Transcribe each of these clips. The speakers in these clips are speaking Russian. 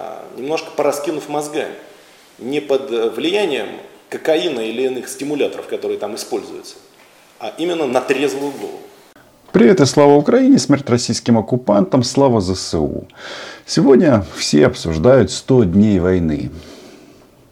а, немножко пораскинув мозгами, не под влиянием кокаина или иных стимуляторов, которые там используются, а именно на трезвую голову. Привет и слава Украине, смерть российским оккупантам, слава ЗСУ. Сегодня все обсуждают 100 дней войны.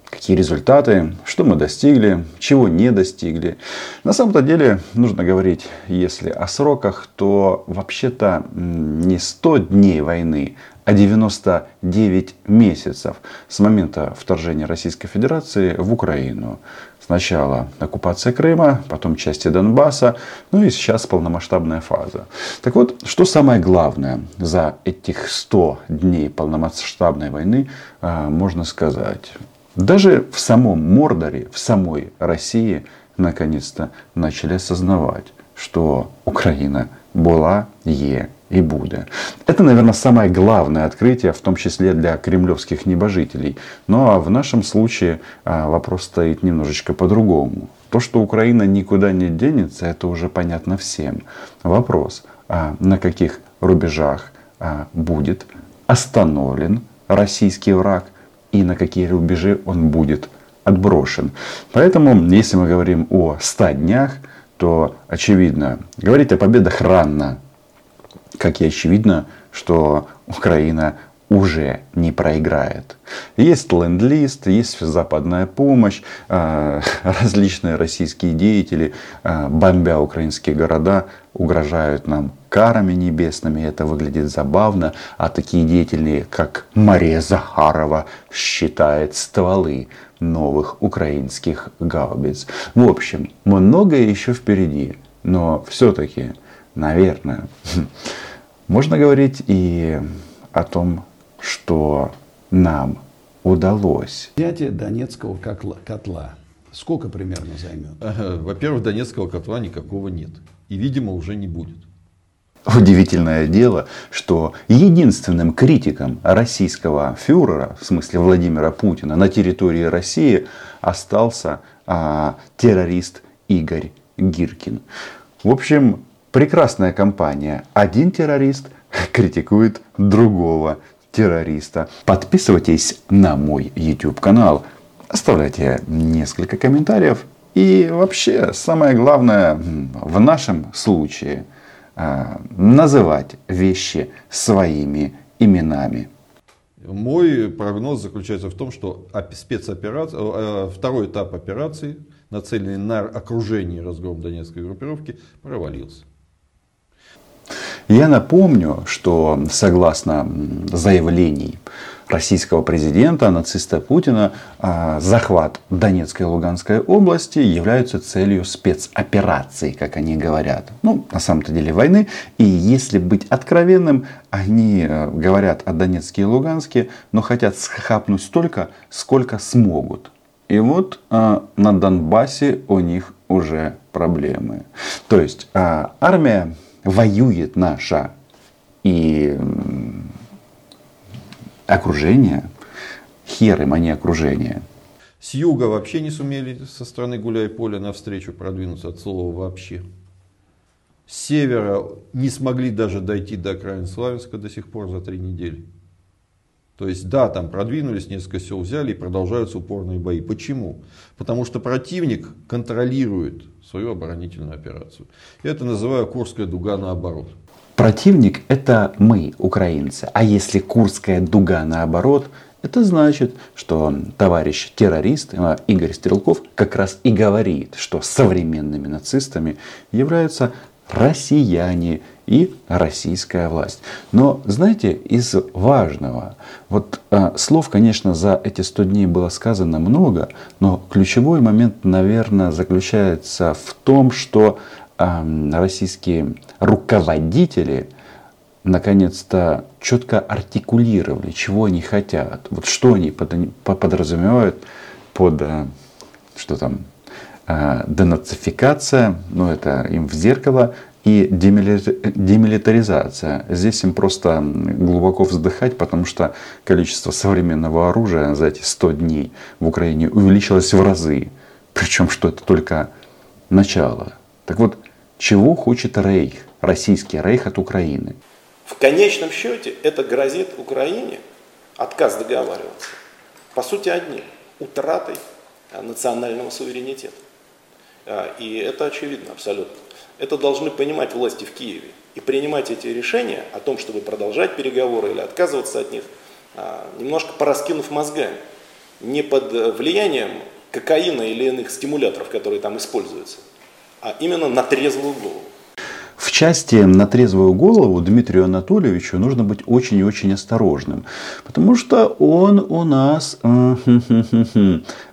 Какие результаты, что мы достигли, чего не достигли. На самом-то деле, нужно говорить, если о сроках, то вообще-то не 100 дней войны, а 99 месяцев с момента вторжения Российской Федерации в Украину. Сначала оккупация Крыма, потом части Донбасса, ну и сейчас полномасштабная фаза. Так вот, что самое главное за этих 100 дней полномасштабной войны а, можно сказать? Даже в самом Мордоре, в самой России, наконец-то начали осознавать, что Украина была, е и будет. Это, наверное, самое главное открытие, в том числе для кремлевских небожителей. Ну а в нашем случае а, вопрос стоит немножечко по-другому. То, что Украина никуда не денется, это уже понятно всем. Вопрос, а на каких рубежах будет остановлен российский враг и на какие рубежи он будет отброшен. Поэтому, если мы говорим о 100 днях, то очевидно, говорить о победах рано, как и очевидно, что Украина уже не проиграет. Есть ленд-лист, есть западная помощь, а, различные российские деятели, а, бомбя украинские города, угрожают нам карами небесными. Это выглядит забавно. А такие деятели, как Мария Захарова, считает стволы новых украинских гаубиц. В общем, многое еще впереди. Но все-таки, наверное, можно говорить и о том, что нам удалось. Взятие Донецкого котла, котла сколько примерно займет? Во-первых, Донецкого котла никакого нет. И, видимо, уже не будет. Удивительное дело, что единственным критиком российского фюрера, в смысле Владимира Путина, на территории России остался а, террорист Игорь Гиркин. В общем, прекрасная компания. Один террорист критикует другого террориста. Подписывайтесь на мой YouTube канал. Оставляйте несколько комментариев. И вообще, самое главное в нашем случае называть вещи своими именами. Мой прогноз заключается в том, что спецоперация, э, второй этап операции, нацеленный на окружение разгром Донецкой группировки, провалился. Я напомню, что согласно заявлений российского президента, нациста Путина, а, захват Донецкой и Луганской области являются целью спецоперации, как они говорят. Ну, на самом-то деле войны. И если быть откровенным, они э, говорят о Донецке и Луганске, но хотят схапнуть столько, сколько смогут. И вот а, на Донбассе у них уже проблемы. То есть а, армия воюет наша и окружение, хер им, а не окружение. С юга вообще не сумели со стороны гуляй-поля навстречу продвинуться от слова вообще. С севера не смогли даже дойти до окраин Славянска до сих пор за три недели. То есть, да, там продвинулись, несколько сел взяли и продолжаются упорные бои. Почему? Потому что противник контролирует свою оборонительную операцию. Я это называю Курская дуга наоборот. Противник это мы, украинцы. А если Курская дуга наоборот, это значит, что товарищ террорист э, Игорь Стрелков как раз и говорит, что современными нацистами являются россияне и российская власть. Но знаете, из важного, вот э, слов, конечно, за эти 100 дней было сказано много, но ключевой момент, наверное, заключается в том, что э, российские руководители наконец-то четко артикулировали, чего они хотят, вот что они подразумевают под, э, что там, э, денацификация, ну это им в зеркало, и демилитаризация. Здесь им просто глубоко вздыхать, потому что количество современного оружия за эти 100 дней в Украине увеличилось в разы. Причем, что это только начало. Так вот, чего хочет Рейх, российский Рейх от Украины? В конечном счете это грозит Украине отказ договариваться, по сути одним – утратой национального суверенитета. И это очевидно абсолютно. Это должны понимать власти в Киеве и принимать эти решения о том, чтобы продолжать переговоры или отказываться от них, немножко пораскинув мозгами, не под влиянием кокаина или иных стимуляторов, которые там используются, а именно на трезвую голову. В части на трезвую голову Дмитрию Анатольевичу нужно быть очень и очень осторожным. Потому что он у нас э,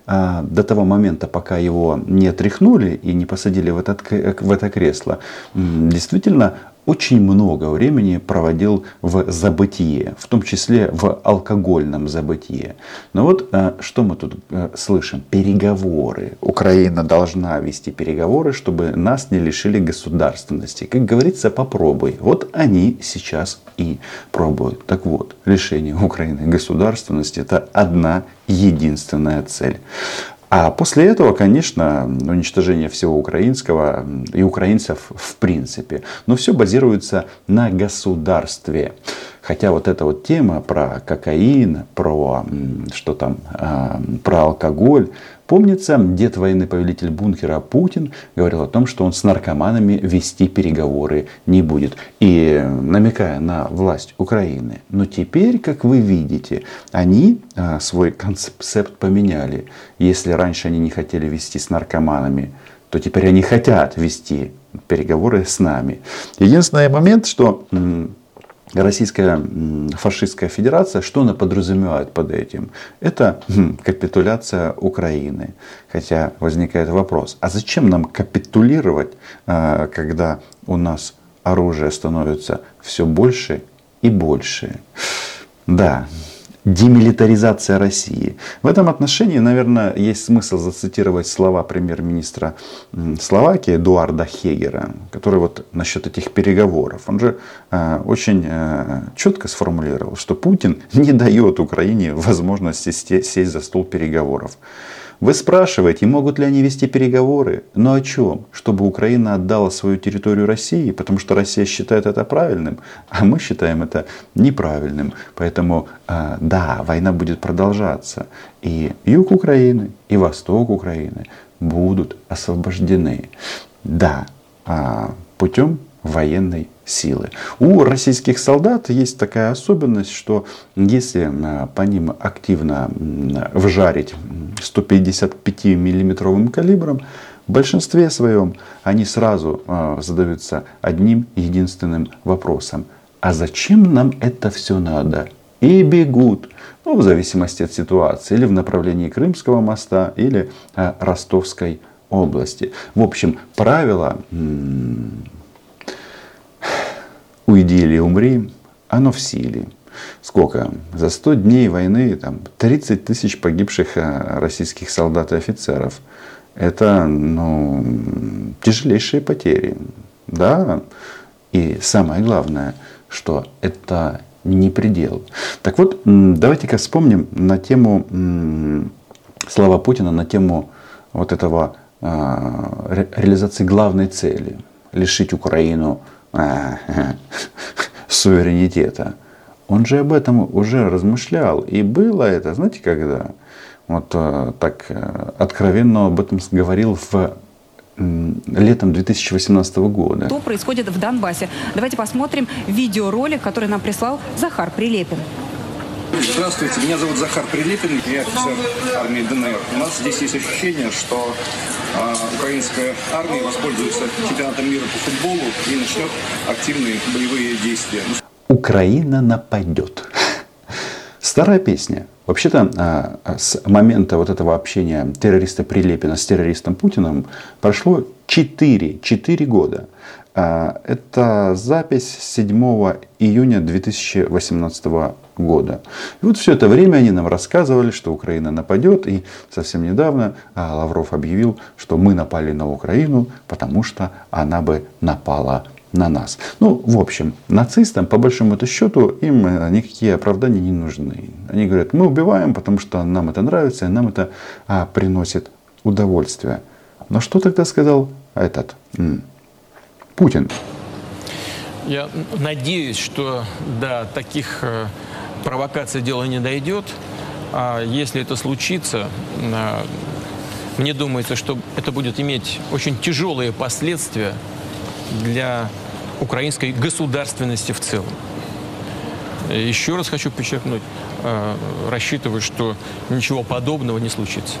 а, до того момента, пока его не отряхнули и не посадили в, этот, в это кресло, действительно очень много времени проводил в забытие, в том числе в алкогольном забытие. Но вот э, что мы тут э, слышим? Переговоры. Украина должна вести переговоры, чтобы нас не лишили государственности. Как говорится, попробуй. Вот они сейчас и пробуют. Так вот, лишение Украины государственности это одна единственная цель. А после этого, конечно, уничтожение всего украинского и украинцев в принципе. Но все базируется на государстве. Хотя вот эта вот тема про кокаин, про что там, а, про алкоголь, Помнится, дед военный повелитель бункера Путин говорил о том, что он с наркоманами вести переговоры не будет. И намекая на власть Украины. Но теперь, как вы видите, они а, свой концепт поменяли. Если раньше они не хотели вести с наркоманами, то теперь они хотят вести переговоры с нами. Единственный момент, что Российская фашистская федерация, что она подразумевает под этим? Это капитуляция Украины. Хотя возникает вопрос, а зачем нам капитулировать, а, когда у нас оружие становится все больше и больше? Да, демилитаризация России. В этом отношении, наверное, есть смысл зацитировать слова премьер-министра Словакии Эдуарда Хегера, который вот насчет этих переговоров, он же э, очень э, четко сформулировал, что Путин не дает Украине возможности сесть за стол переговоров. Вы спрашиваете, могут ли они вести переговоры? Но о чем? Чтобы Украина отдала свою территорию России, потому что Россия считает это правильным, а мы считаем это неправильным. Поэтому, а, да, война будет продолжаться. И юг Украины, и восток Украины будут освобождены. Да, а, путем военной силы. У российских солдат есть такая особенность, что если по ним активно вжарить 155 миллиметровым калибром, в большинстве своем они сразу а, задаются одним единственным вопросом. А зачем нам это все надо? И бегут. Ну, в зависимости от ситуации. Или в направлении Крымского моста, или а, Ростовской области. В общем, правило уйди или умри, оно в силе. Сколько? За 100 дней войны там, 30 тысяч погибших э, российских солдат и офицеров. Это ну, тяжелейшие потери. Да? И самое главное, что это не предел. Так вот, давайте-ка вспомним на тему слова Путина, на тему вот этого э, реализации главной цели. Лишить Украину суверенитета. Он же об этом уже размышлял. И было это, знаете, когда? Вот э, так э, откровенно об этом говорил в летом 2018 года. Что происходит в Донбассе? Давайте посмотрим видеоролик, который нам прислал Захар Прилепин. Здравствуйте, меня зовут Захар Прилепин, я офицер армии ДНР. У нас здесь есть ощущение, что э, украинская армия воспользуется чемпионатом мира по футболу и начнет активные боевые действия. Украина нападет. Старая песня. Вообще-то а, а, с момента вот этого общения террориста Прилепина с террористом Путиным прошло 4, 4 года. А, это запись 7 июня 2018 года. И вот все это время они нам рассказывали, что Украина нападет. И совсем недавно Лавров объявил, что мы напали на Украину, потому что она бы напала на нас. Ну, в общем, нацистам, по большому счету, им э, никакие оправдания не нужны. Они говорят, мы убиваем, потому что нам это нравится, и нам это а, приносит удовольствие. Но что тогда сказал этот м, Путин? Я надеюсь, что до таких провокация дела не дойдет. А если это случится, а, мне думается, что это будет иметь очень тяжелые последствия для украинской государственности в целом. Еще раз хочу подчеркнуть, а, рассчитываю, что ничего подобного не случится.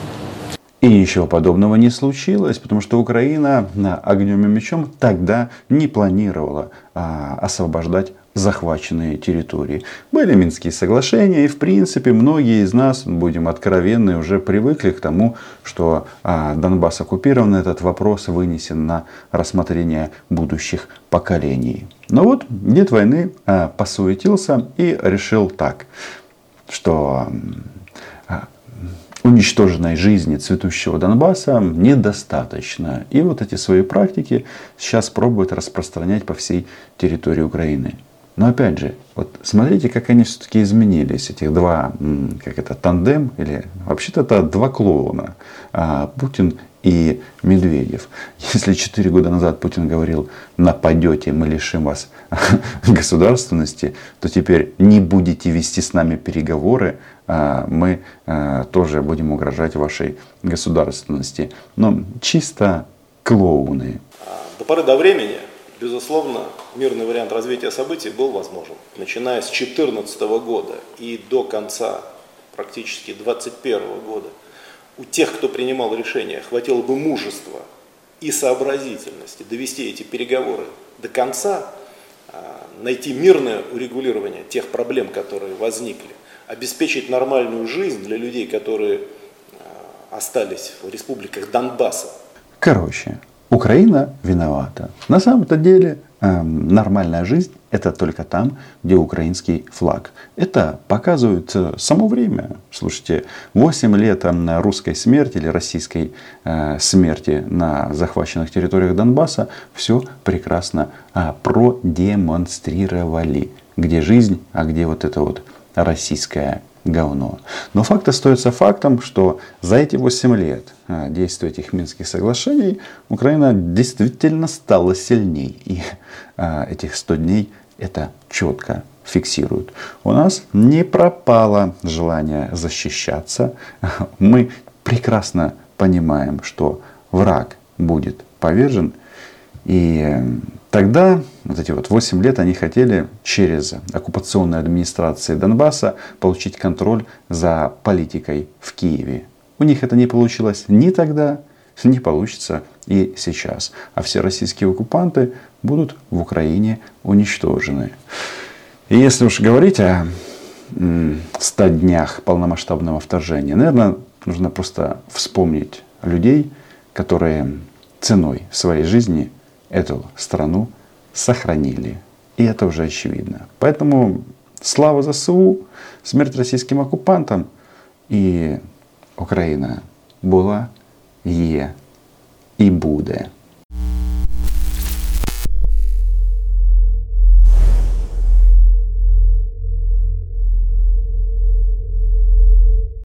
И ничего подобного не случилось, потому что Украина огнем и мечом тогда не планировала а, освобождать захваченные территории. Были Минские соглашения, и в принципе многие из нас, будем откровенны, уже привыкли к тому, что а, Донбасс оккупирован, этот вопрос вынесен на рассмотрение будущих поколений. Но вот дед войны а, посуетился и решил так, что а, уничтоженной жизни цветущего Донбасса недостаточно. И вот эти свои практики сейчас пробуют распространять по всей территории Украины. Но опять же, вот смотрите, как они все-таки изменились, этих два, как это, тандем, или вообще-то это два клоуна, а, Путин и Медведев. Если четыре года назад Путин говорил, нападете, мы лишим вас государственности, то теперь не будете вести с нами переговоры, а, мы а, тоже будем угрожать вашей государственности. Но чисто клоуны. До поры до времени безусловно, мирный вариант развития событий был возможен. Начиная с 2014 года и до конца практически 2021 года у тех, кто принимал решения, хватило бы мужества и сообразительности довести эти переговоры до конца, а, найти мирное урегулирование тех проблем, которые возникли, обеспечить нормальную жизнь для людей, которые а, остались в республиках Донбасса. Короче, Украина виновата. На самом-то деле э, нормальная жизнь это только там, где украинский флаг. Это показывает э, само время. Слушайте, 8 лет русской смерти или российской э, смерти на захваченных территориях Донбасса все прекрасно э, продемонстрировали. Где жизнь, а где вот это вот российская говно. Но факт остается фактом, что за эти 8 лет а, действия этих Минских соглашений Украина действительно стала сильней. И а, этих 100 дней это четко фиксируют. У нас не пропало желание защищаться. Мы прекрасно понимаем, что враг будет повержен. И Тогда, вот эти вот 8 лет, они хотели через оккупационные администрации Донбасса получить контроль за политикой в Киеве. У них это не получилось ни тогда, не получится и сейчас. А все российские оккупанты будут в Украине уничтожены. И если уж говорить о 100 днях полномасштабного вторжения, наверное, нужно просто вспомнить людей, которые ценой своей жизни – эту страну сохранили. И это уже очевидно. Поэтому слава ЗСУ, смерть российским оккупантам и Украина была, є і буде.